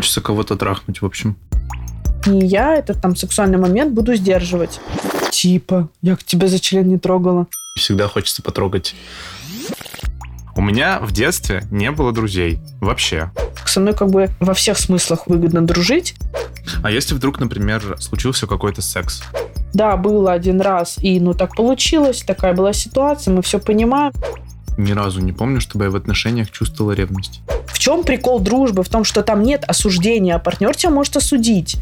Хочется кого-то трахнуть, в общем. И я этот там сексуальный момент буду сдерживать. Типа, я к тебя за член не трогала. Всегда хочется потрогать. У меня в детстве не было друзей. Вообще. Со мной как бы во всех смыслах выгодно дружить. А если вдруг, например, случился какой-то секс? Да, было один раз, и ну так получилось, такая была ситуация, мы все понимаем. Ни разу не помню, чтобы я в отношениях чувствовала ревность. В чем прикол дружбы? В том, что там нет осуждения, а партнер тебя может осудить.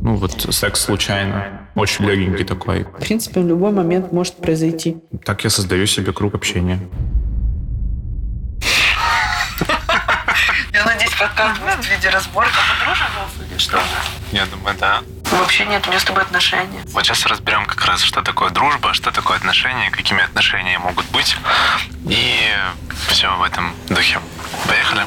Ну вот секс случайно. Очень легенький такой. В принципе, в любой момент может произойти. Так я создаю себе круг общения. Я надеюсь, подкаст будет в виде разборка. Мы дружим, или что? Я думаю, да. Вообще нет, у меня с тобой отношения. Вот сейчас разберем как раз, что такое дружба, что такое отношения, какими отношения могут быть. И все в этом духе. Поехали?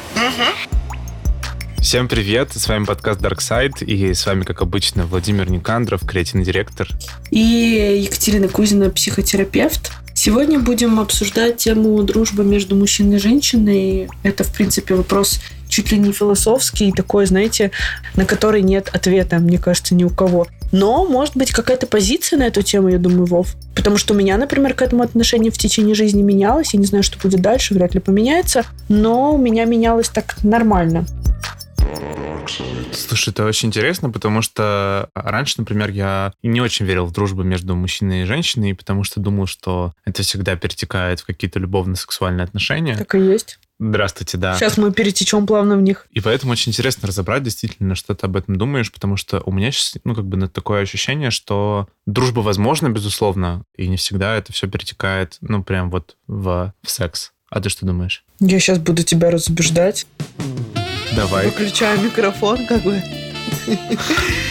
Всем привет, с вами подкаст Dark Side, и с вами, как обычно, Владимир Никандров, креативный директор. И Екатерина Кузина, психотерапевт. Сегодня будем обсуждать тему дружбы между мужчиной и женщиной. Это, в принципе, вопрос чуть ли не философский, такой, знаете, на который нет ответа, мне кажется, ни у кого. Но, может быть, какая-то позиция на эту тему, я думаю, Вов. Потому что у меня, например, к этому отношение в течение жизни менялось. Я не знаю, что будет дальше, вряд ли поменяется. Но у меня менялось так нормально. Слушай, это очень интересно, потому что раньше, например, я не очень верил в дружбу между мужчиной и женщиной, потому что думал, что это всегда перетекает в какие-то любовно-сексуальные отношения. Так и есть. Здравствуйте, да. Сейчас мы перетечем плавно в них. И поэтому очень интересно разобрать действительно, что ты об этом думаешь, потому что у меня сейчас, ну, как бы такое ощущение, что дружба возможна, безусловно, и не всегда это все перетекает, ну, прям вот в, в секс. А ты что думаешь? Я сейчас буду тебя разубеждать. Давай. Выключаю микрофон, как бы.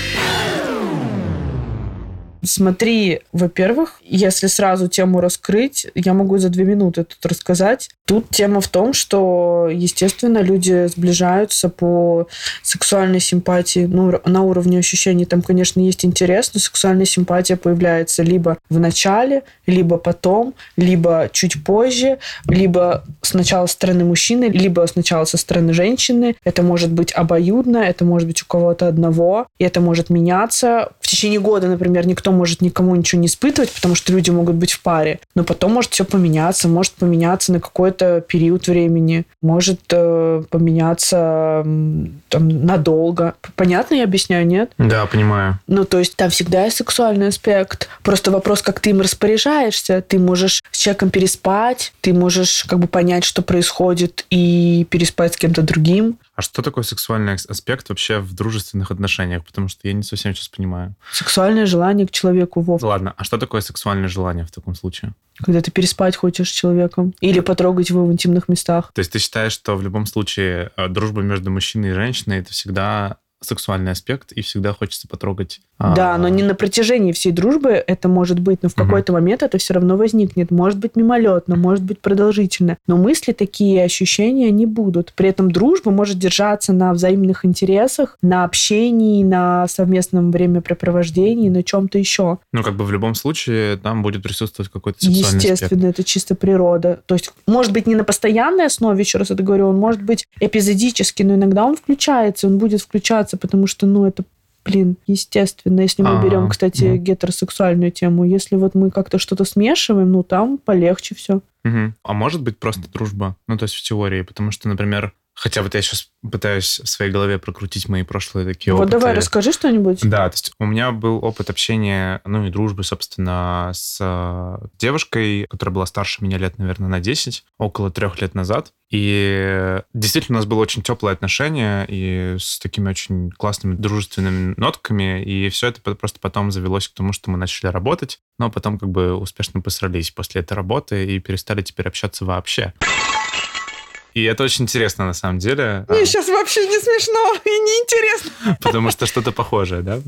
Смотри, во-первых, если сразу тему раскрыть, я могу за две минуты тут рассказать. Тут тема в том, что, естественно, люди сближаются по сексуальной симпатии, ну, на уровне ощущений там, конечно, есть интерес, но сексуальная симпатия появляется либо в начале, либо потом, либо чуть позже, либо сначала со стороны мужчины, либо сначала со стороны женщины. Это может быть обоюдно, это может быть у кого-то одного, и это может меняться. В течение года, например, никто может никому ничего не испытывать, потому что люди могут быть в паре, но потом может все поменяться, может поменяться на какой-то период времени, может э, поменяться там надолго. Понятно я объясняю, нет? Да, понимаю. Ну, то есть там всегда есть сексуальный аспект. Просто вопрос, как ты им распоряжаешься. Ты можешь с человеком переспать, ты можешь как бы понять, что происходит, и переспать с кем-то другим. А что такое сексуальный аспект вообще в дружественных отношениях? Потому что я не совсем сейчас понимаю. Сексуальное желание к человеку, Вов. Ладно, а что такое сексуальное желание в таком случае? Когда ты переспать хочешь с человеком. Или потрогать его в интимных местах. То есть ты считаешь, что в любом случае э, дружба между мужчиной и женщиной это всегда сексуальный аспект, и всегда хочется потрогать. Да, а... но не на протяжении всей дружбы это может быть, но в какой-то угу. момент это все равно возникнет. Может быть мимолетно, может быть продолжительно. Но мысли такие, ощущения не будут. При этом дружба может держаться на взаимных интересах, на общении, на совместном времяпрепровождении, на чем-то еще. Ну, как бы в любом случае там будет присутствовать какой-то сексуальный Естественно, аспект. это чисто природа. То есть, может быть, не на постоянной основе, еще раз это говорю, он может быть эпизодически, но иногда он включается, он будет включаться потому что, ну, это блин, естественно, если мы А-а-а. берем, кстати, mm. гетеросексуальную тему, если вот мы как-то что-то смешиваем, ну там полегче все. Угу. А может быть просто дружба, ну то есть в теории, потому что, например, Хотя вот я сейчас пытаюсь в своей голове прокрутить мои прошлые такие вот опыты. Вот давай расскажи что-нибудь. Да, то есть у меня был опыт общения, ну и дружбы, собственно, с э, девушкой, которая была старше меня лет, наверное, на 10, около трех лет назад. И действительно у нас было очень теплое отношение и с такими очень классными дружественными нотками. И все это просто потом завелось к тому, что мы начали работать, но потом как бы успешно посрались после этой работы и перестали теперь общаться вообще. И это очень интересно на самом деле. Мне сейчас вообще не смешно и не интересно. Потому что что-то похожее, да?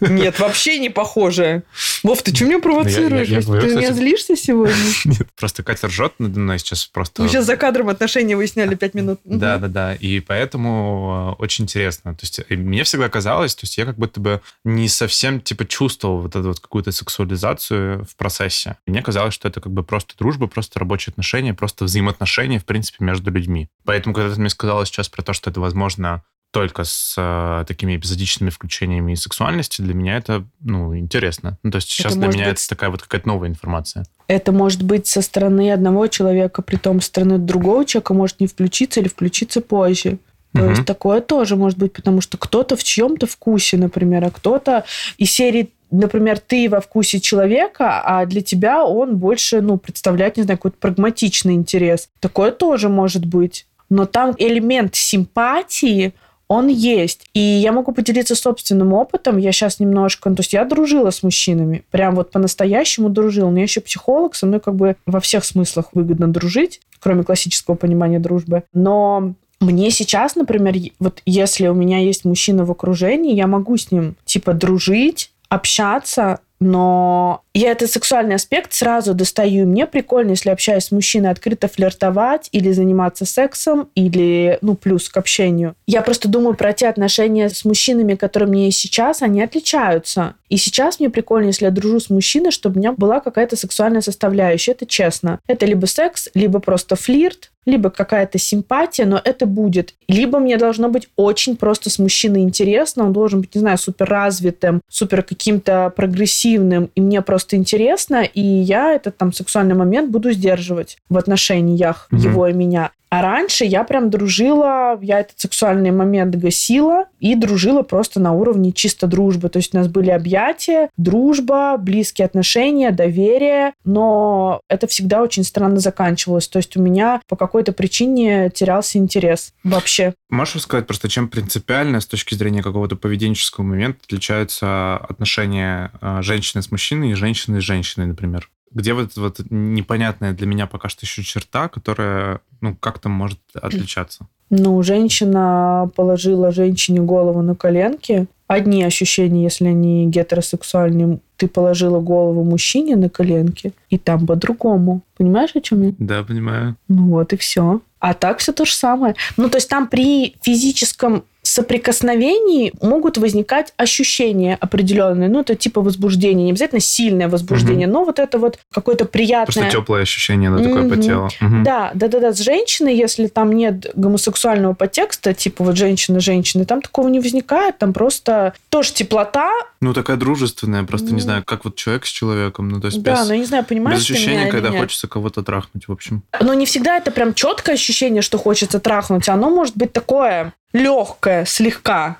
Нет, вообще не похоже. Вов, ты что меня провоцируешь? Я, я, я говорю, ты кстати... меня злишься сегодня? Нет, просто Катя ржет надо мной сейчас просто... Мы сейчас за кадром отношения выясняли пять минут. Да, да, да. И поэтому э, очень интересно. То есть мне всегда казалось, то есть я как будто бы не совсем типа чувствовал вот эту вот какую-то сексуализацию в процессе. Мне казалось, что это как бы просто дружба, просто рабочие отношения, просто взаимоотношения, в принципе, между людьми. Поэтому, когда ты мне сказала сейчас про то, что это возможно только с э, такими эпизодичными включениями сексуальности, для меня это, ну, интересно. Ну, то есть сейчас это для меня быть... это такая вот какая-то новая информация. Это может быть со стороны одного человека, при том со стороны другого человека может не включиться или включиться позже. То угу. есть такое тоже может быть, потому что кто-то в чьем-то вкусе, например, а кто-то из серии например, ты во вкусе человека, а для тебя он больше, ну, представляет, не знаю, какой-то прагматичный интерес. Такое тоже может быть. Но там элемент симпатии, он есть. И я могу поделиться собственным опытом. Я сейчас немножко... Ну, то есть я дружила с мужчинами. Прям вот по-настоящему дружила. У меня еще психолог, со мной как бы во всех смыслах выгодно дружить, кроме классического понимания дружбы. Но мне сейчас, например, вот если у меня есть мужчина в окружении, я могу с ним типа дружить, общаться, но я этот сексуальный аспект сразу достаю. Мне прикольно, если общаюсь с мужчиной, открыто флиртовать или заниматься сексом, или, ну, плюс к общению. Я просто думаю про те отношения с мужчинами, которые мне есть сейчас, они отличаются. И сейчас мне прикольно, если я дружу с мужчиной, чтобы у меня была какая-то сексуальная составляющая. Это честно. Это либо секс, либо просто флирт, либо какая-то симпатия, но это будет. Либо мне должно быть очень просто с мужчиной интересно, он должен быть, не знаю, супер развитым, супер каким-то прогрессивным, и мне просто интересно, и я этот там сексуальный момент буду сдерживать в отношениях mm-hmm. его и меня. А раньше я прям дружила, я этот сексуальный момент гасила и дружила просто на уровне чисто дружбы. То есть у нас были объятия, дружба, близкие отношения, доверие, но это всегда очень странно заканчивалось. То есть у меня по какой-то причине терялся интерес вообще. Можешь сказать просто, чем принципиально с точки зрения какого-то поведенческого момента отличаются отношения а, женщины с мужчиной и женщины с женщиной, например? Где вот, вот непонятная для меня пока что еще черта, которая, ну, как-то может отличаться? Ну, женщина положила женщине голову на коленки. Одни ощущения, если они гетеросексуальные, ты положила голову мужчине на коленки, и там по-другому. Понимаешь, о чем я? Да, понимаю. Ну вот и все. А так все то же самое. Ну, то есть там при физическом соприкосновении могут возникать ощущения определенные. Ну, это типа возбуждения. Не обязательно сильное возбуждение, угу. но вот это вот какое-то приятное... Просто теплое ощущение, оно такое по телу. Угу. Да, да, да, да. С женщиной, если там нет гомосексуального подтекста, типа вот женщина-женщины, там такого не возникает. Там просто тоже теплота. Ну, такая дружественная. Просто mm. не знаю, как вот человек с человеком. Ну, то есть да, без, но я не знаю, понимаешь Без ощущения, когда хочется кого-то трахнуть, в общем. Но не всегда это прям четкое ощущение, что хочется трахнуть. Оно может быть такое легкое, слегка.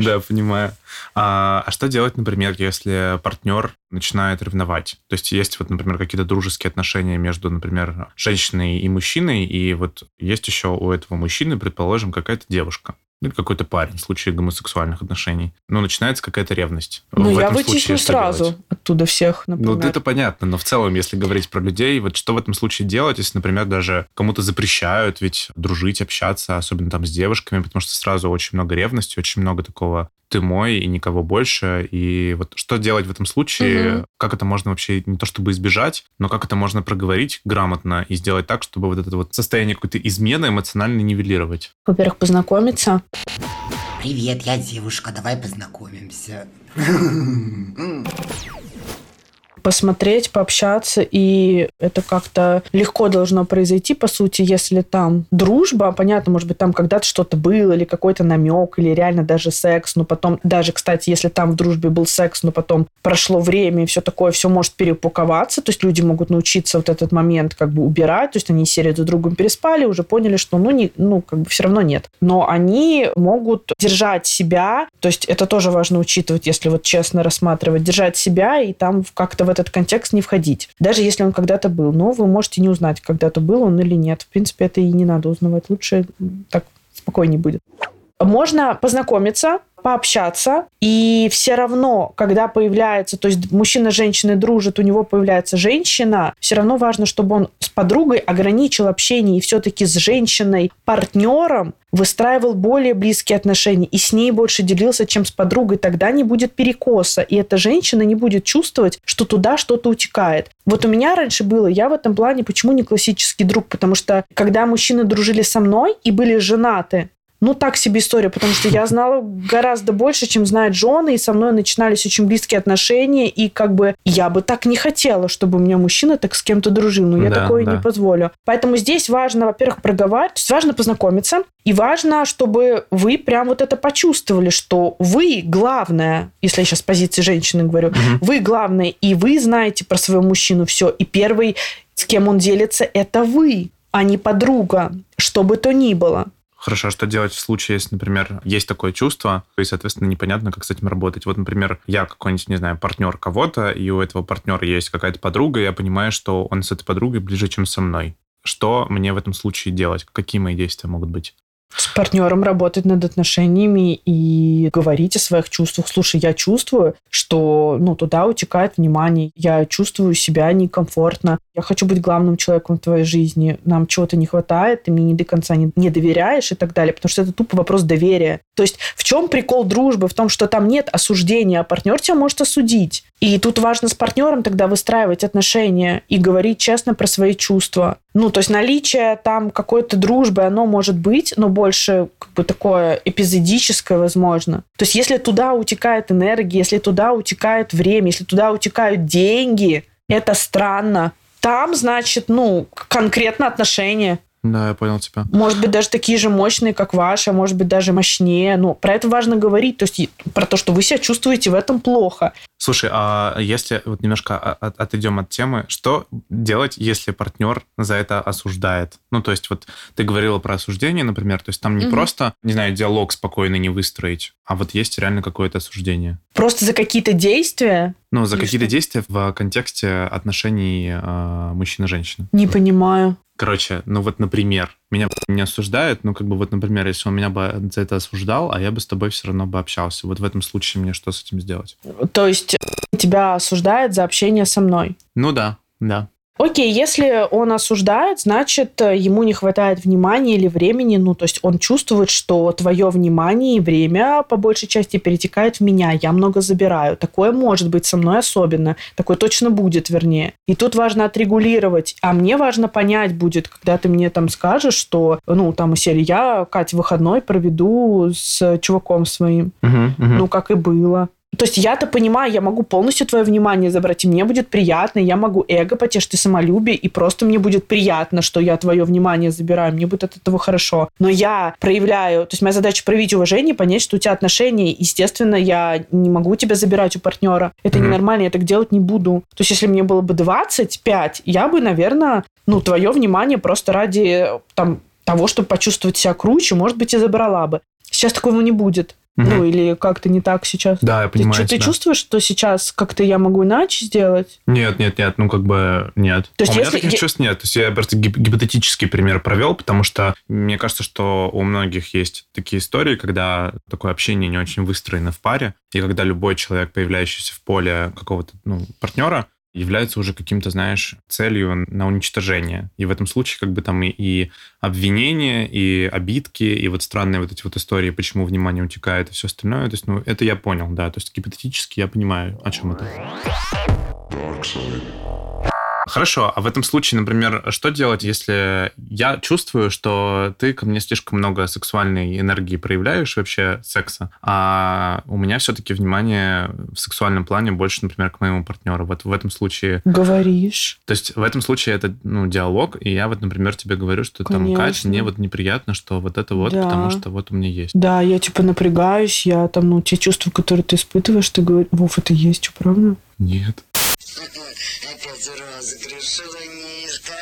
Да, понимаю. А, а что делать, например, если партнер начинает ревновать? То есть есть вот, например, какие-то дружеские отношения между, например, женщиной и мужчиной, и вот есть еще у этого мужчины, предположим, какая-то девушка или какой-то парень в случае гомосексуальных отношений. Но начинается какая-то ревность. Ну, в я вытесну сразу делать? оттуда всех, например. Ну, это понятно, но в целом, если говорить про людей, вот что в этом случае делать, если, например, даже кому-то запрещают ведь дружить, общаться, особенно там с девушками, потому что сразу очень много ревности, очень много такого ты мой и никого больше. И вот что делать в этом случае? Угу. Как это можно вообще не то чтобы избежать, но как это можно проговорить грамотно и сделать так, чтобы вот это вот состояние какой-то измены эмоционально нивелировать? Во-первых, познакомиться. Привет, я девушка, давай познакомимся посмотреть, пообщаться, и это как-то легко должно произойти, по сути, если там дружба, понятно, может быть, там когда-то что-то было, или какой-то намек, или реально даже секс, но потом, даже, кстати, если там в дружбе был секс, но потом прошло время, и все такое, все может переупаковаться, то есть люди могут научиться вот этот момент как бы убирать, то есть они серию за другом переспали, уже поняли, что ну, не, ну как бы все равно нет. Но они могут держать себя, то есть это тоже важно учитывать, если вот честно рассматривать, держать себя и там как-то в этот контекст не входить. Даже если он когда-то был. Но вы можете не узнать, когда-то был он или нет. В принципе, это и не надо узнавать. Лучше так спокойнее будет. Можно познакомиться, пообщаться, и все равно, когда появляется, то есть мужчина с женщиной дружит, у него появляется женщина, все равно важно, чтобы он с подругой ограничил общение и все-таки с женщиной, партнером, выстраивал более близкие отношения и с ней больше делился, чем с подругой, тогда не будет перекоса, и эта женщина не будет чувствовать, что туда что-то утекает. Вот у меня раньше было, я в этом плане почему не классический друг, потому что когда мужчины дружили со мной и были женаты, ну, так себе история, потому что я знала гораздо больше, чем знает Джон, и со мной начинались очень близкие отношения, и как бы я бы так не хотела, чтобы у меня мужчина так с кем-то дружил, но я Да, такое да. не позволю. Поэтому здесь важно, во-первых, проговаривать, то есть важно познакомиться, и важно, чтобы вы прям вот это почувствовали, что вы главное, если я сейчас с позиции женщины говорю, Мгм. вы главное, и вы знаете про своего мужчину все, и первый, с кем он делится, это вы, а не подруга, что бы то ни было. Хорошо, а что делать в случае, если, например, есть такое чувство, и, соответственно, непонятно, как с этим работать. Вот, например, я какой-нибудь, не знаю, партнер кого-то, и у этого партнера есть какая-то подруга, и я понимаю, что он с этой подругой ближе, чем со мной. Что мне в этом случае делать? Какие мои действия могут быть? С партнером работать над отношениями и говорить о своих чувствах. Слушай, я чувствую, что ну, туда утекает внимание, я чувствую себя некомфортно, я хочу быть главным человеком в твоей жизни, нам чего-то не хватает, ты мне не до конца не, не доверяешь и так далее, потому что это тупо вопрос доверия. То есть в чем прикол дружбы? В том, что там нет осуждения, а партнер тебя может осудить. И тут важно с партнером тогда выстраивать отношения и говорить честно про свои чувства. Ну, то есть наличие там какой-то дружбы, оно может быть, но больше как бы такое эпизодическое, возможно. То есть если туда утекает энергия, если туда утекает время, если туда утекают деньги, это странно. Там, значит, ну, конкретно отношения. Да, я понял тебя. Может быть, даже такие же мощные, как ваши, а может быть, даже мощнее. Но про это важно говорить. То есть про то, что вы себя чувствуете в этом плохо. Слушай, а если вот немножко от- отойдем от темы, что делать, если партнер за это осуждает? Ну, то есть вот ты говорила про осуждение, например, то есть там не Мгм. просто, не знаю, диалог спокойный не выстроить, а вот есть реально какое-то осуждение. Просто за какие-то действия Ну, за какие-то что? действия в контексте отношений э, мужчины-женщины. не понимаю. Короче, ну вот, например, меня не осуждают, ну, как бы вот, например, если он меня бы за это осуждал, а я бы с тобой все равно бы общался. Вот в этом случае мне что с этим сделать? То есть тебя осуждает за общение со мной. Ну да, да. Окей, если он осуждает, значит, э, ему не хватает внимания или времени. Ну, то есть он чувствует, что твое внимание и время по большей части перетекает в меня. Я много забираю. Такое может быть со мной особенно. Такое точно будет, вернее. И тут важно отрегулировать. А мне важно понять будет, когда ты мне там скажешь, что, ну, там, серии, я, Катя, выходной проведу с чуваком своим. Ну, как и было. То есть я-то понимаю, я могу полностью твое внимание забрать, и мне будет приятно, я могу эго потешить и самолюбие, и просто мне будет приятно, что я твое внимание забираю, мне будет от этого хорошо. Но я проявляю, то есть моя задача проявить уважение, понять, что у тебя отношения, естественно, я не могу тебя забирать у партнера. Это Мгм. ненормально, я так делать не буду. То есть если мне было бы 25, я бы, наверное, ну, твое внимание просто ради там того, чтобы почувствовать себя круче, может быть, и забрала бы. Сейчас такого не будет. Мгм. Ну, или как-то не так сейчас. Да, я Ты, понимаю ты тебя. чувствуешь, что сейчас как-то я могу иначе сделать? Нет, нет, нет, ну как бы нет. То есть у меня если таких я- чувств нет. То есть я просто гип- гипотетический пример провел, потому что мне кажется, что у многих есть такие истории, когда такое общение не очень выстроено в паре, и когда любой человек, появляющийся в поле какого-то ну, партнера, является уже каким-то, знаешь, целью на уничтожение. И в этом случае как бы там и, и обвинения, и обидки, и вот странные вот эти вот истории, почему внимание утекает и все остальное. То есть, ну, это я понял, да. То есть гипотетически я понимаю, о чем это. Хорошо, а в этом случае, например, что делать, если я чувствую, что ты ко мне слишком много сексуальной энергии проявляешь, вообще секса, а у меня все-таки внимание в сексуальном плане больше, например, к моему партнеру. Вот в этом случае, Говоришь. то есть в этом случае это, ну, диалог, и я вот, например, тебе говорю, что там, Катя, Конечно. мне вот неприятно, что вот это вот, Да. потому что вот у меня есть. Да, я типа напрягаюсь, я там, ну, те чувства, которые ты испытываешь, ты говоришь, Вов, это есть, что, правда? Нет. Опять разгрешила Мишка.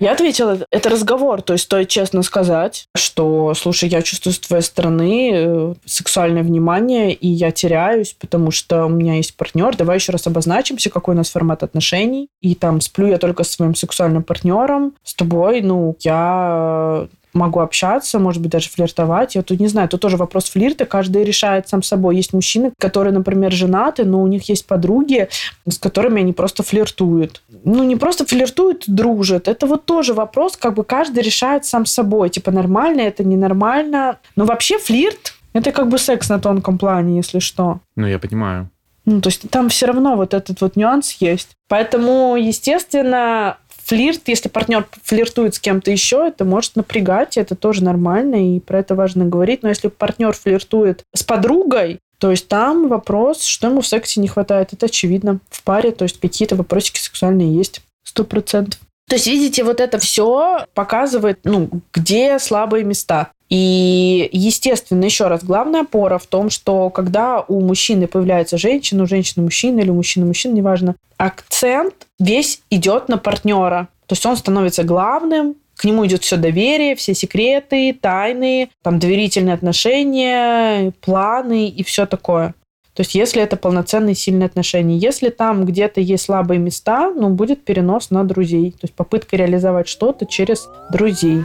Я ответила, это разговор, то есть стоит честно сказать, что, слушай, я чувствую с твоей стороны э, сексуальное внимание, и я теряюсь, потому что у меня есть партнер, давай еще раз обозначимся, какой у нас формат отношений, и там сплю я только со своим сексуальным партнером, с тобой, ну, я могу общаться, может быть, даже флиртовать. Я тут не знаю, тут тоже вопрос флирта, каждый решает сам собой. Есть мужчины, которые, например, женаты, но у них есть подруги, с которыми они просто флиртуют. Ну, не просто флиртуют, дружат. Это вот тоже вопрос, как бы каждый решает сам собой. Типа, нормально это, ненормально. Но вообще флирт – это как бы секс на тонком плане, если что. Ну, я понимаю. Ну, то есть там все равно вот этот вот нюанс есть. Поэтому, естественно, флирт, если партнер флиртует с кем-то еще, это может напрягать, это тоже нормально, и про это важно говорить. Но если партнер флиртует с подругой, то есть там вопрос, что ему в сексе не хватает, это очевидно. В паре, то есть какие-то вопросики сексуальные есть, сто процентов. То есть, видите, вот это все показывает, ну, где слабые места. И, естественно, еще раз, главная опора в том, что когда у мужчины появляется женщина, у женщины мужчина или у мужчины мужчина, неважно, акцент весь идет на партнера. То есть он становится главным, к нему идет все доверие, все секреты, тайны, там доверительные отношения, планы и все такое. То есть если это полноценные сильные отношения. Если там где-то есть слабые места, ну, будет перенос на друзей. То есть попытка реализовать что-то через друзей.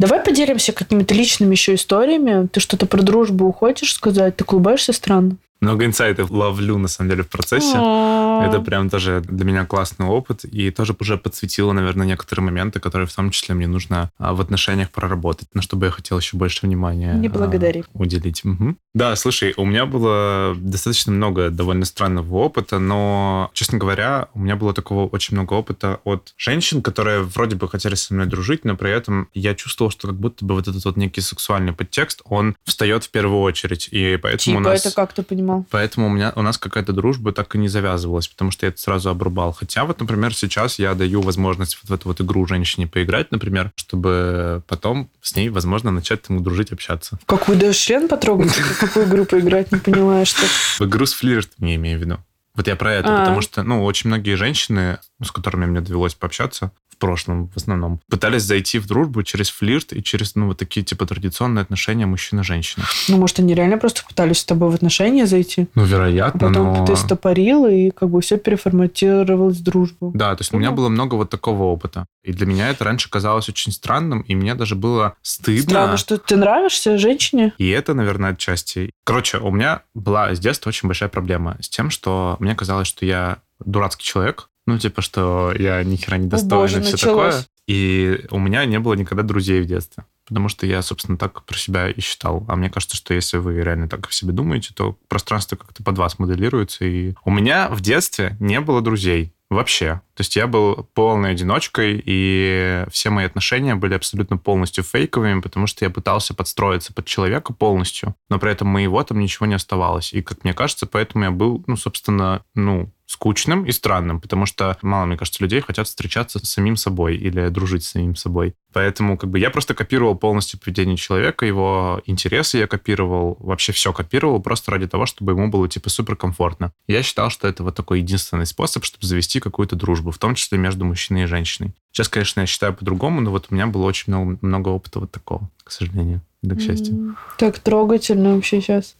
Давай поделимся какими-то личными еще историями. Ты что-то про дружбу хочешь сказать? Ты улыбаешься странно? Много инсайтов ловлю, на самом деле, в процессе. А. Это прям тоже для меня классный опыт. И тоже уже подсветило, наверное, некоторые моменты, которые в том числе мне нужно а, в отношениях проработать, на что бы я хотел еще больше внимания Не благодари. А, уделить. Угу. Да, слушай, у меня было достаточно много довольно странного опыта, но, честно говоря, у меня было такого очень много опыта от женщин, которые вроде бы хотели со мной дружить, но при этом я чувствовал, что как будто бы вот этот вот некий сексуальный подтекст, он встает в первую очередь. И поэтому типа у нас... это как ты понимаешь? Понимал. Поэтому у, меня, у нас какая-то дружба так и не завязывалась, потому что я это сразу обрубал. Хотя вот, например, сейчас я даю возможность вот в эту вот игру женщине поиграть, например, чтобы потом с ней, возможно, начать там дружить, общаться. Какую даешь член потрогать? Какую игру поиграть? Не понимаю, что... В игру с флиртом я имею в виду. Вот я про это, А-а-а. потому что, ну, очень многие женщины, с которыми мне довелось пообщаться, прошлом в основном, пытались зайти в дружбу через флирт и через, ну, вот такие, типа, традиционные отношения мужчина-женщина. Ну, может, они реально просто пытались с тобой в отношения зайти? Ну, вероятно, а потом но... ты стопорил, и как бы все переформатировалось в дружбу. Да, то есть ну. у меня было много вот такого опыта. И для меня это раньше казалось очень странным, и мне даже было стыдно. Странно, что ты нравишься женщине? И это, наверное, отчасти. Короче, у меня была с детства очень большая проблема с тем, что мне казалось, что я дурацкий человек, ну, типа, что я ни хера не достоин и все началось. такое. И у меня не было никогда друзей в детстве. Потому что я, собственно, так про себя и считал. А мне кажется, что если вы реально так о себе думаете, то пространство как-то под вас моделируется. И у меня в детстве не было друзей. Вообще. То есть я был полной одиночкой, и все мои отношения были абсолютно полностью фейковыми, потому что я пытался подстроиться под человека полностью, но при этом моего там ничего не оставалось. И, как мне кажется, поэтому я был, ну, собственно, ну, скучным и странным, потому что мало, мне кажется, людей хотят встречаться с самим собой или дружить с самим собой. Поэтому как бы я просто копировал полностью поведение человека, его интересы я копировал, вообще все копировал просто ради того, чтобы ему было типа суперкомфортно. Я считал, что это вот такой единственный способ, чтобы завести какую-то дружбу, в том числе между мужчиной и женщиной. Сейчас, конечно, я считаю по-другому, но вот у меня было очень много, много опыта вот такого, к сожалению, да к счастью. Так трогательно вообще сейчас.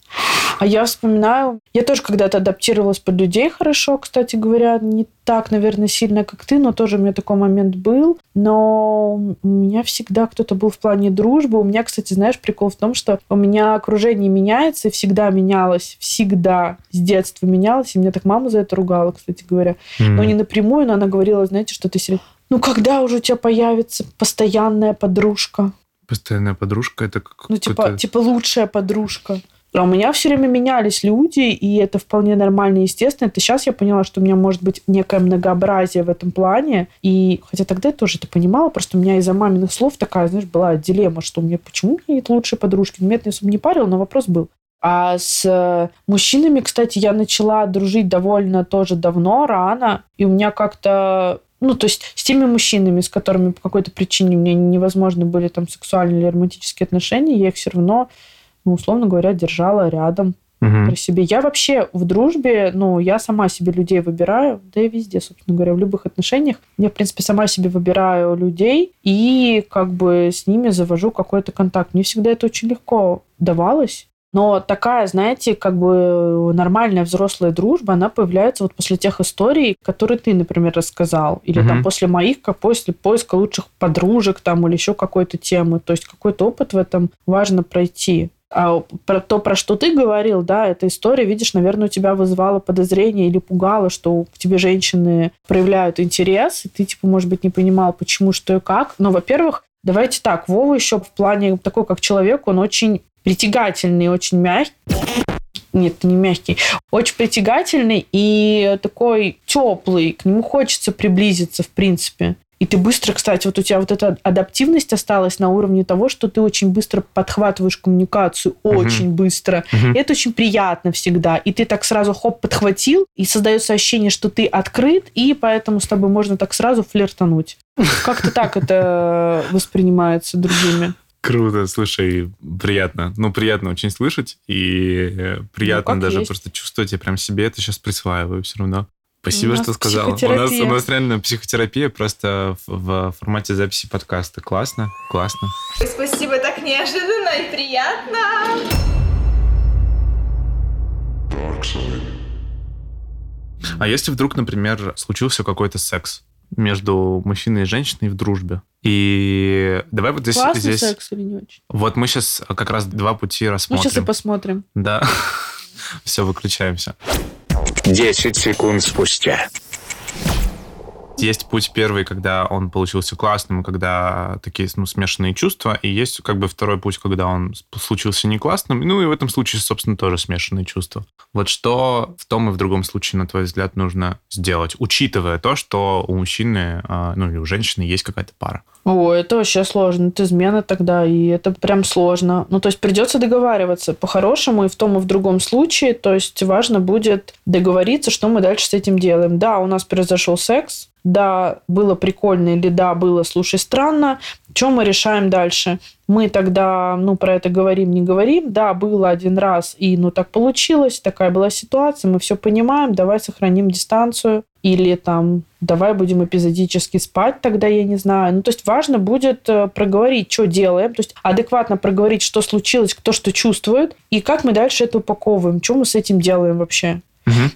А я вспоминаю, я тоже когда-то адаптировалась под людей хорошо, кстати говоря, не так, наверное, сильно, как ты, но тоже у меня такой момент был. Но у меня всегда кто-то был в плане дружбы. У меня, кстати, знаешь, прикол в том, что у меня окружение меняется и всегда менялось. Всегда с детства менялось. И меня так мама за это ругала, кстати говоря. Mm-hmm. Но не напрямую, но она говорила, знаете, что ты ну когда уже у тебя появится постоянная подружка? Постоянная подружка это как Ну, типа, типа лучшая подружка. А у меня все время менялись люди, и это вполне нормально и естественно. Это сейчас я поняла, что у меня может быть некое многообразие в этом плане. И хотя тогда я тоже это понимала, просто у меня из-за маминых слов такая, знаешь, была дилемма, что мне почему мне нет лучшей подружки. Меня это особо не парило, но вопрос был. А с э, мужчинами, кстати, я начала дружить довольно тоже давно, рано. И у меня как-то ну, то есть с теми мужчинами, с которыми по какой-то причине мне невозможно были там сексуальные или романтические отношения, я их все равно ну, условно говоря, держала рядом угу. при себе. Я вообще в дружбе, ну, я сама себе людей выбираю, да и везде, собственно говоря, в любых отношениях. Я, в принципе, сама себе выбираю людей и как бы с ними завожу какой-то контакт. Мне всегда это очень легко давалось. Но такая, знаете, как бы нормальная взрослая дружба, она появляется вот после тех историй, которые ты, например, рассказал. Или угу. там после моих, как после поиска лучших подружек там или еще какой-то темы. То есть какой-то опыт в этом важно пройти. А про то, про что ты говорил, да, эта история, видишь, наверное, у тебя вызывала подозрение или пугало, что к тебе женщины проявляют интерес, и ты, типа, может быть, не понимал, почему, что и как. Но, во-первых, давайте так, Вова еще в плане такой, как человек, он очень притягательный, очень мягкий. нет, не мягкий, очень притягательный и такой теплый, к нему хочется приблизиться, в принципе. И ты быстро, кстати, вот у тебя вот эта адаптивность осталась на уровне того, что ты очень быстро подхватываешь коммуникацию, очень быстро. Угу. И это очень приятно всегда. И ты так сразу хоп подхватил, и создается ощущение, что ты открыт, и поэтому с тобой можно так сразу флиртануть. Как-то так это воспринимается другими. Круто, слушай, приятно. Ну, приятно очень слышать, и э, приятно ну, даже есть. просто чувствовать, я прям себе это сейчас присваиваю все равно. Спасибо, что сказала. У нас, у нас реально психотерапия просто в, в формате записи подкаста. Классно, классно. Спасибо, так неожиданно и приятно. А если вдруг, например, случился какой-то секс между мужчиной и женщиной в дружбе, и давай вот здесь... Классный здесь... секс или не очень? Вот мы сейчас как раз два пути рассмотрим. Мы сейчас и посмотрим. Да. Все, выключаемся. 10 секунд спустя. Есть путь первый, когда он получился классным, когда такие ну, смешанные чувства, и есть как бы второй путь, когда он случился не классным, ну и в этом случае, собственно, тоже смешанные чувства. Вот что в том и в другом случае, на твой взгляд, нужно сделать, учитывая то, что у мужчины, а, ну или у женщины есть какая-то пара? О, это вообще сложно. Это измена тогда, и это прям сложно. Ну, то есть придется договариваться по-хорошему и в том, и в другом случае. То есть важно будет договориться, что мы дальше с этим делаем. Да, у нас произошел секс, да, было прикольно или да, было, слушай, странно. Что мы решаем дальше? Мы тогда, ну, про это говорим, не говорим. Да, было один раз, и, ну, так получилось, такая была ситуация, мы все понимаем, давай сохраним дистанцию. Или там, давай будем эпизодически спать, тогда я не знаю. Ну, то есть важно будет э, проговорить, что делаем, то есть адекватно проговорить, что случилось, кто что чувствует, и как мы дальше это упаковываем, что мы с этим делаем вообще.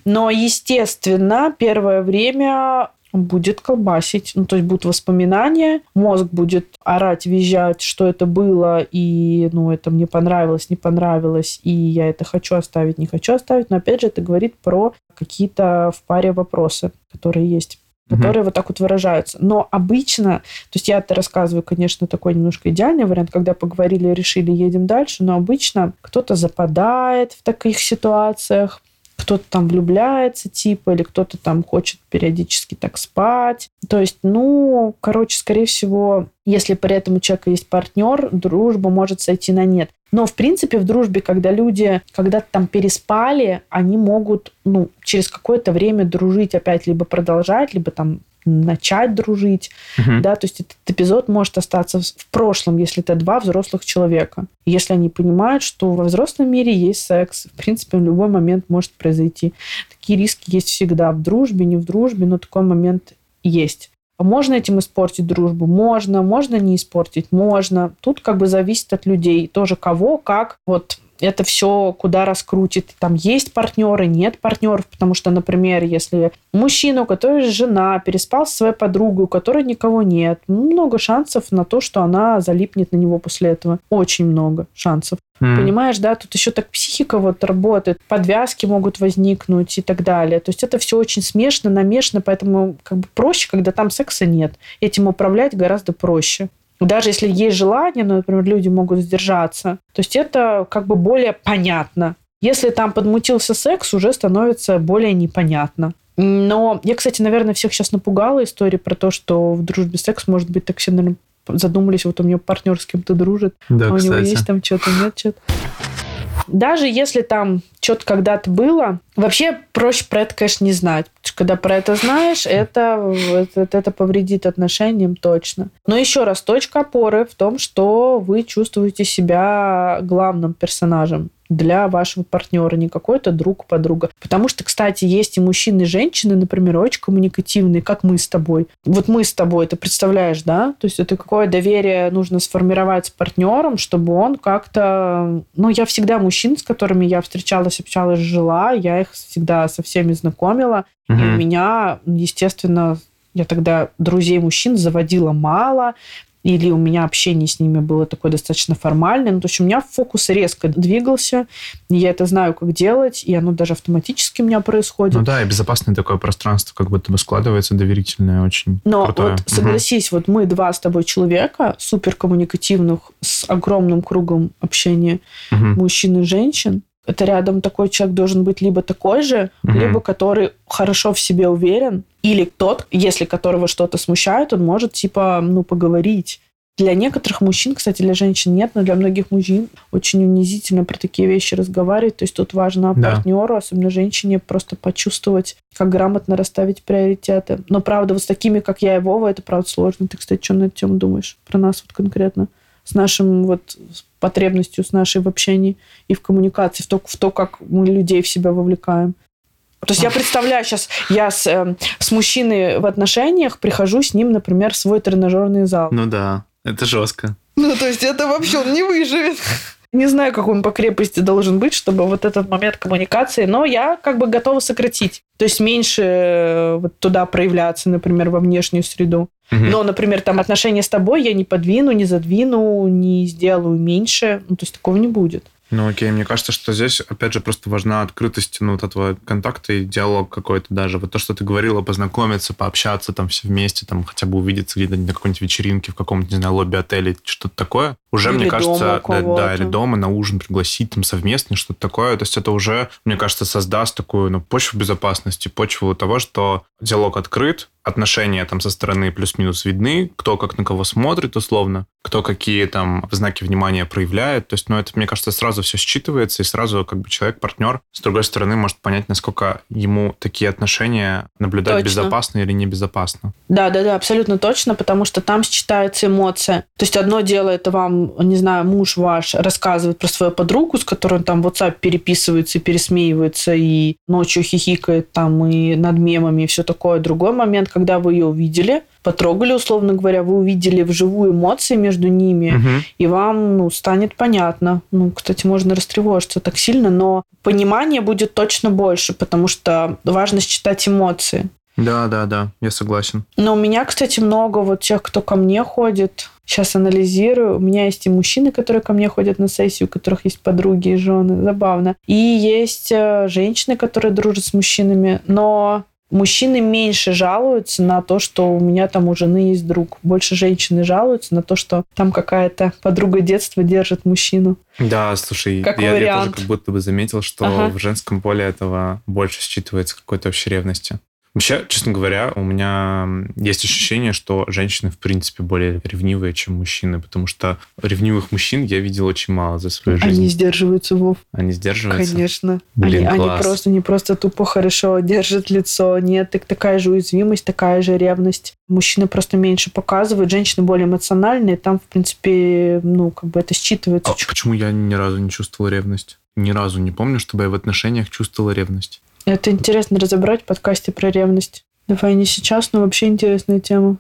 Но, естественно, первое время будет колбасить. Ну, то есть будут воспоминания, мозг будет орать, визжать, что это было, и, ну, это мне понравилось, не понравилось, и я это хочу оставить, не хочу оставить. Но, опять же, это говорит про какие-то в паре вопросы, которые есть которые угу. вот так вот выражаются. Но обычно, то есть я это рассказываю, конечно, такой немножко идеальный вариант, когда поговорили, решили, едем дальше, но обычно кто-то западает в таких ситуациях, кто-то там влюбляется, типа, или кто-то там хочет периодически так спать. То есть, ну, короче, скорее всего, если при этом у человека есть партнер, дружба может сойти на нет. Но, в принципе, в дружбе, когда люди когда-то там переспали, они могут, ну, через какое-то время дружить опять, либо продолжать, либо там начать дружить, угу. да, то есть этот эпизод может остаться в прошлом, если это два взрослых человека. Если они понимают, что во взрослом мире есть секс, в принципе, в любой момент может произойти. Такие риски есть всегда в дружбе, не в дружбе, но такой момент есть. Можно этим испортить дружбу? Можно. Можно не испортить? Можно. Тут как бы зависит от людей. Тоже кого, как. Вот это все куда раскрутит. Там есть партнеры, нет партнеров, потому что, например, если мужчина, у которого жена, переспал со своей подругой, у которой никого нет, много шансов на то, что она залипнет на него после этого. Очень много шансов. Mm. Понимаешь, да, тут еще так психика вот работает, подвязки могут возникнуть и так далее. То есть это все очень смешно, намешано, поэтому как бы проще, когда там секса нет. Этим управлять гораздо проще. Даже если есть желание, ну, например, люди могут сдержаться, то есть это как бы более понятно. Если там подмутился секс, уже становится более непонятно. Но я, кстати, наверное, всех сейчас напугала история про то, что в дружбе секс может быть так все, наверное, задумались, вот у меня партнер с кем-то дружит, да, а у кстати. него есть там что-то, нет что-то. Даже если там что-то когда-то было, вообще проще про это, конечно, не знать. Когда про это знаешь, это, это, это повредит отношениям точно. Но еще раз, точка опоры в том, что вы чувствуете себя главным персонажем для вашего партнера, не какой-то друг подруга. Потому что, кстати, есть и мужчины, и женщины, например, очень коммуникативные, как мы с тобой. Вот мы с тобой, ты представляешь, да? То есть это какое доверие нужно сформировать с партнером, чтобы он как-то... Ну, я всегда мужчин, с которыми я встречалась, общалась, жила, я их всегда со всеми знакомила. Угу. И у меня, естественно, я тогда друзей мужчин заводила мало, или у меня общение с ними было такое достаточно формальное. Ну, то есть у меня фокус резко двигался, я это знаю, как делать, и оно даже автоматически у меня происходит. Ну да, и безопасное такое пространство как будто бы складывается доверительное, очень Но крутое. вот согласись, угу. вот мы два с тобой человека, супер коммуникативных, с огромным кругом общения угу. мужчин и женщин, это рядом такой человек должен быть либо такой же, Мгм. либо который хорошо в себе уверен, или тот, если которого что-то смущает, он может, типа, ну, поговорить. Для некоторых мужчин, кстати, для женщин нет, но для многих мужчин очень унизительно про такие вещи разговаривать. То есть тут важно Да. партнеру, особенно женщине, просто почувствовать, как грамотно расставить приоритеты. Но, правда, вот с такими, как я и Вова, это, правда, сложно. Ты, кстати, что на эту тему думаешь? Про нас вот конкретно? С нашим вот потребностью, с нашей в общении и в коммуникации, в то, в то как мы людей в себя вовлекаем. То есть я представляю сейчас, я с, эм, с мужчиной в отношениях прихожу с ним, например, в свой тренажерный зал. Ну да, это жестко. Ну, то есть это вообще он не выживет. Не знаю, как он по крепости должен быть, чтобы вот этот момент коммуникации, но я как бы готова сократить. То есть меньше э, вот туда проявляться, например, во внешнюю среду. Мгм. Но, например, там отношения с тобой я не подвину, не задвину, не сделаю меньше. Ну, то есть такого не будет. Ну окей, мне кажется, что здесь, опять же, просто важна открытость ну, вот этого контакта и диалог какой-то даже. Вот то, что ты говорила, познакомиться, пообщаться там все вместе, там хотя бы увидеться где-то на какой-нибудь вечеринке, в каком-то, не знаю, лобби отеля, что-то такое. Уже, Или мне кажется, да, да, или дома на ужин пригласить там совместно, что-то такое. То есть это уже, мне кажется, создаст такую ну, почву безопасности, почву того, что диалог открыт, отношения там со стороны плюс-минус видны, кто как на кого смотрит условно, кто какие там знаки внимания проявляет. То есть, ну, это, мне кажется, сразу все считывается, и сразу как бы человек, партнер, с другой стороны, может понять, насколько ему такие отношения наблюдать Точно. безопасно или небезопасно. Да, да, да, абсолютно точно, потому что там считается эмоция. То есть одно дело, это вам, не знаю, муж ваш рассказывает про свою подругу, с которой он там в WhatsApp переписывается и пересмеивается, и ночью хихикает там, и над мемами, и все такое. Другой момент, когда вы ее увидели, потрогали, условно говоря, вы увидели вживую эмоции между ними, Мгм. и вам ну, станет понятно. Ну, кстати, можно растревожиться так сильно, но понимание будет точно больше, потому что важно считать эмоции. Да, да, да, я согласен. Но у меня, кстати, много вот тех, кто ко мне ходит. Сейчас анализирую. У меня есть и мужчины, которые ко мне ходят на сессию, у которых есть подруги и жены. Забавно. И есть э, женщины, которые дружат с мужчинами. Но мужчины меньше жалуются на то, что у меня там у жены есть друг. Больше женщины жалуются на то, что там какая-то подруга детства держит мужчину. Да, слушай, Как я, я тоже вариант. как будто бы заметил, что Ага. в женском поле этого больше считывается какой-то общей ревности. Вообще, честно говоря, у меня есть ощущение, что женщины, в принципе, более ревнивые, чем мужчины, потому что ревнивых мужчин я видел очень мало за свою жизнь. Они сдерживаются, Вов. Они сдерживаются. Конечно. Блин, они, они класс. просто не просто тупо хорошо держат лицо. Нет, так такая же уязвимость, такая же ревность. Мужчины просто меньше показывают, женщины более эмоциональные. Там, в принципе, ну, как бы это считывается. А почему я ни разу не чувствовал ревность? Ни разу не помню, чтобы я в отношениях чувствовал ревность. Это интересно разобрать в подкасте про ревность. Давай не сейчас, но вообще интересная тема.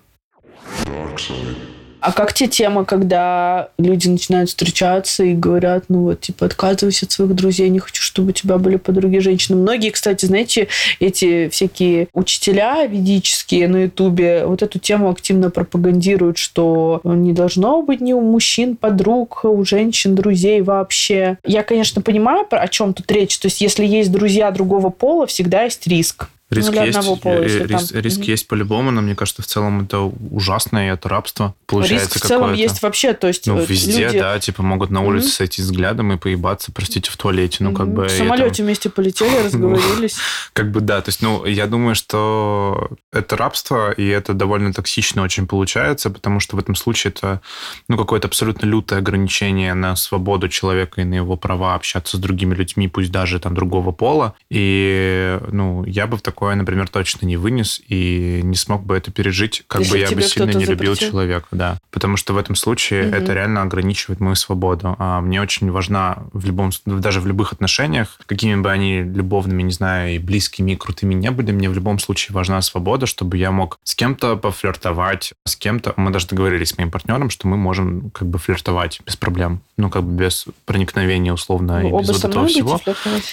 А как те темы, когда люди начинают встречаться и говорят, ну вот, типа, отказывайся от своих друзей, не хочу, чтобы у тебя были подруги женщины. Многие, кстати, знаете, эти всякие учителя ведические на Ютубе вот эту тему активно пропагандируют, что не должно быть ни у мужчин подруг, у женщин друзей вообще. Я, конечно, понимаю, о чем тут речь. То есть, если есть друзья другого пола, всегда есть риск. Риск Ну, есть, одного пола, э, рис- там. риск есть по-любому, но мне кажется, в целом это ужасно, и это рабство. Получается Риск в целом есть вообще, то есть Ну, э, везде, люди да, типа могут на улице Мгм. сойти взглядом и поебаться, простите, в туалете. Ну, как Мгм. бы... в и это- самолете вместе полетели, разговорились. Как бы да, то есть, ну, я думаю, что это рабство, и это довольно токсично очень получается, потому что в этом случае это, ну, какое-то абсолютно лютое ограничение на свободу человека и на его права общаться с другими людьми, пусть даже там другого пола. И, ну, я бы в такое, например, точно не вынес и не смог бы это пережить, как Если бы я бы сильно не любил запретил. человека, да. Потому что в этом случае Мгм. это реально ограничивает мою свободу. А мне очень важна в любом, даже в любых отношениях, какими бы они любовными, не знаю, и близкими, и крутыми не были, мне в любом случае важна свобода, чтобы я мог с кем-то пофлиртовать, с кем-то. Мы даже договорились с моим партнером, что мы можем как бы флиртовать без проблем. Ну, как бы без проникновения условно Вы и без вот этого всего.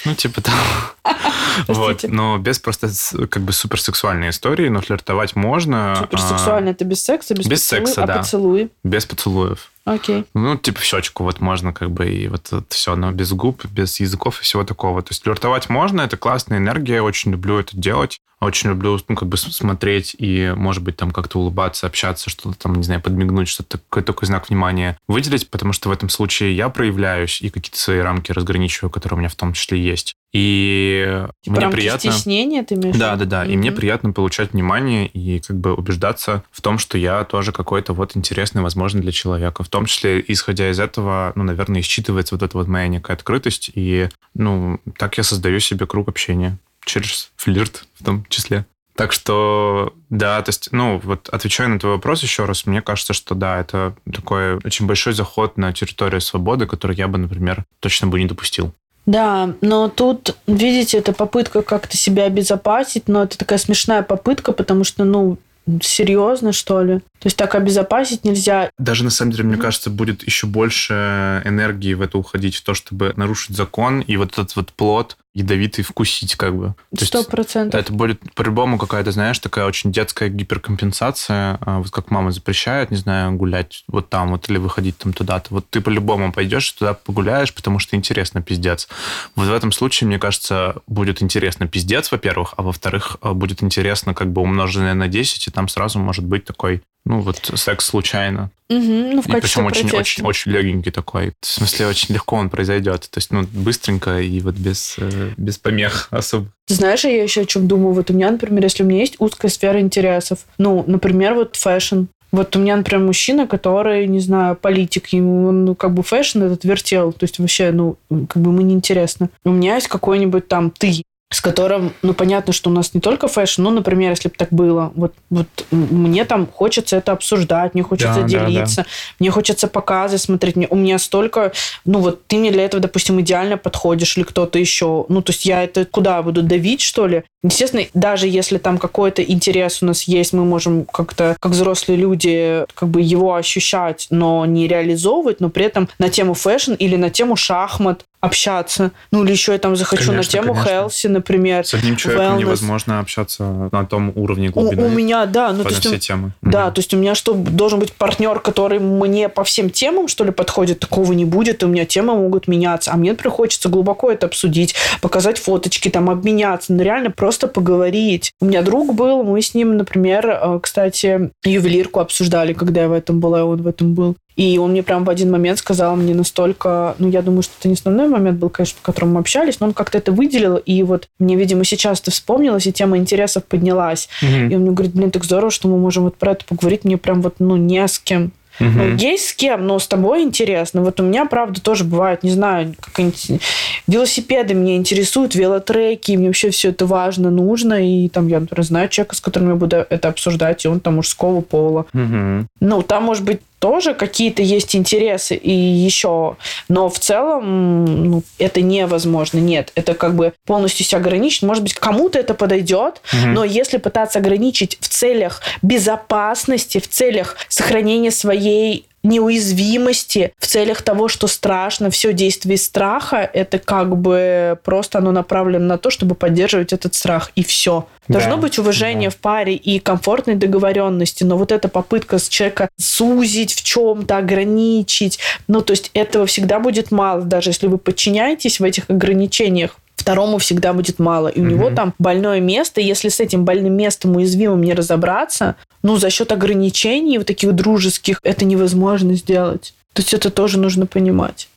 Ну, типа того. Вот, но без просто как бы суперсексуальной истории, но флиртовать можно. а, Суперсексуально это без секса, без, без поцелуя, секса, а да. поцелуи. без поцелуев. Окей. Ну, типа в щечку вот можно как бы и вот, все, но без губ, без языков и всего такого. То есть флиртовать можно, это классная энергия, я очень люблю это делать. Очень люблю, ну, как бы смотреть и, может быть, там как-то улыбаться, общаться, что-то там, не знаю, подмигнуть, что-то, какой-то такой знак внимания выделить, потому что в этом случае я проявляюсь и какие-то свои рамки разграничиваю, которые у меня в том числе есть. И Типа мне приятно... стеснения ты имеешь? Да, да, да. И мне приятно получать внимание и как бы убеждаться в том, что я тоже какой-то вот интересный, возможно, для человека. В том числе, исходя из этого, ну, наверное, считывается вот эта вот моя некая открытость. И, ну, так я создаю себе круг общения. Через флирт в том числе. Так что, да, то есть, ну, вот отвечая на твой вопрос еще раз, мне кажется, что да, это такой очень большой заход на территорию свободы, который я бы, например, точно бы не допустил. Да, но тут, видите, это попытка как-то себя обезопасить, но это такая смешная попытка, потому что, ну, серьезно, что ли? То есть так обезопасить нельзя. Даже на самом деле, мне кажется, будет еще больше энергии в это уходить, в то, чтобы нарушить закон и вот этот вот плод ядовитый вкусить, как бы. Сто процентов. это будет по-любому какая-то, знаешь, такая очень детская гиперкомпенсация. А, Вот как мама запрещает, не знаю, гулять вот там вот или выходить там туда-то. Вот ты по-любому пойдешь туда погуляешь, потому что интересно пиздец. Вот в этом случае, мне кажется, будет интересно пиздец, во-первых, а во-вторых, а, будет интересно как бы умноженное на 10, и там сразу может быть такой, ну вот секс случайно. Мгм, ну, в И причем очень, очень, очень легенький такой. В смысле, очень легко он произойдет. То есть, ну, быстренько и вот без, э, без помех особо. Ты знаешь, я еще о чем думаю? Вот у меня, например, если у меня есть узкая сфера интересов, ну, например, вот fashion. Вот у меня, например, мужчина, который, не знаю, политик, ему он, ну, как бы fashion этот вертел, то есть вообще, ну, как бы ему неинтересно. У меня есть какой-нибудь там ты, с которым, ну, понятно, что у нас не только fashion, ну, например, если бы так было, вот, вот мне там хочется это обсуждать, мне хочется Да, да, делиться, мне хочется показы смотреть, мне, у меня столько, ну, вот ты мне для этого, допустим, идеально подходишь или кто-то еще, ну, то есть я это куда буду давить, что ли? Естественно, даже если там какой-то интерес у нас есть, мы можем как-то, как взрослые люди, как бы его ощущать, но не реализовывать, но при этом на тему fashion или на тему шахмат общаться. Ну, или еще я там захочу Конечно, на тему конечно. хелси, например. С одним человеком wellness. невозможно общаться на том уровне У, глубины у меня, да, ну, то есть, все у- темы. да, Мгм. то есть у меня что, должен быть партнер, который мне по всем темам, что ли, подходит? Такого не будет, и у меня темы могут меняться. А мне например, хочется глубоко это обсудить, показать фоточки, там, обменяться, ну, реально просто поговорить. У меня друг был, мы с ним, например, э, кстати, ювелирку обсуждали, когда я в этом была, и он в этом был. И он мне прям в один момент сказал мне настолько... Ну, я думаю, что это не основной момент был, конечно, по которому мы общались, но он как-то это выделил, и вот мне, видимо, сейчас это вспомнилось, и тема интересов поднялась. Мгм. И он мне говорит, блин, так здорово, что мы можем вот про это поговорить. Мне прям вот, ну, не с кем. Мгм. Ну, есть с кем, но с тобой интересно. Вот у меня, правда, тоже бывает, не знаю, какие-нибудь велосипеды меня интересуют, велотреки, мне вообще все это важно, нужно. И там я, например, знаю человека, с которым я буду это обсуждать, и он там мужского пола. Мгм. Ну, там, может быть, тоже какие-то есть интересы и еще, но в целом ну, это невозможно. Нет, это как бы полностью себя ограничить. Может быть, кому-то это подойдет, Мгм. но если пытаться ограничить в целях безопасности, в целях сохранения своей неуязвимости, в целях того, что страшно, все действие страха, это как бы просто оно направлено на то, чтобы поддерживать этот страх, и все. Должно Да, быть уважение да. в паре и комфортной договоренности, но вот эта попытка с человека сузить в чем-то, ограничить, ну, то есть этого всегда будет мало, даже если вы подчиняетесь в этих ограничениях, второму всегда будет мало. И у него Мгм. там больное место, если с этим больным местом уязвимым не разобраться, ну, за счет ограничений вот таких дружеских это невозможно сделать. То есть это тоже нужно понимать.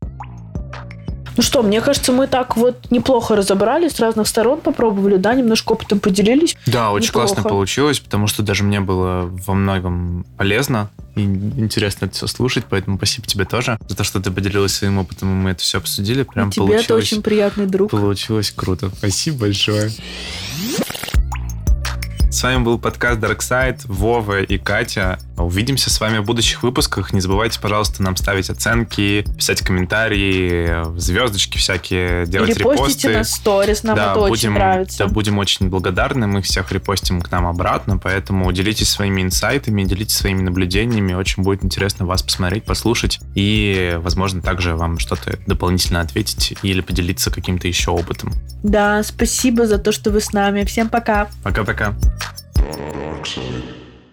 Ну что, мне кажется, мы так вот неплохо разобрались, с разных сторон попробовали, да, немножко опытом поделились. Да, очень Неплохо. классно получилось, потому что даже мне было во многом полезно и интересно это все слушать, поэтому спасибо тебе тоже за то, что ты поделилась своим опытом, и мы это все обсудили. Прям И тебе получилось, это очень приятный друг. получилось круто. Спасибо большое. С вами был подкаст Dark Side, Вова и Катя. Увидимся с вами в будущих выпусках. Не забывайте, пожалуйста, нам ставить оценки, писать комментарии, звездочки всякие, делать Или репосты. на сторис, нам это очень будем, нравится. Да, будем очень благодарны. Мы всех репостим к нам обратно, поэтому делитесь своими инсайтами, делитесь своими наблюдениями. Очень будет интересно вас посмотреть, послушать и, возможно, также вам что-то дополнительно ответить или поделиться каким-то еще опытом. Да, спасибо за то, что вы с нами. Всем пока. Пока-пока. Dark side.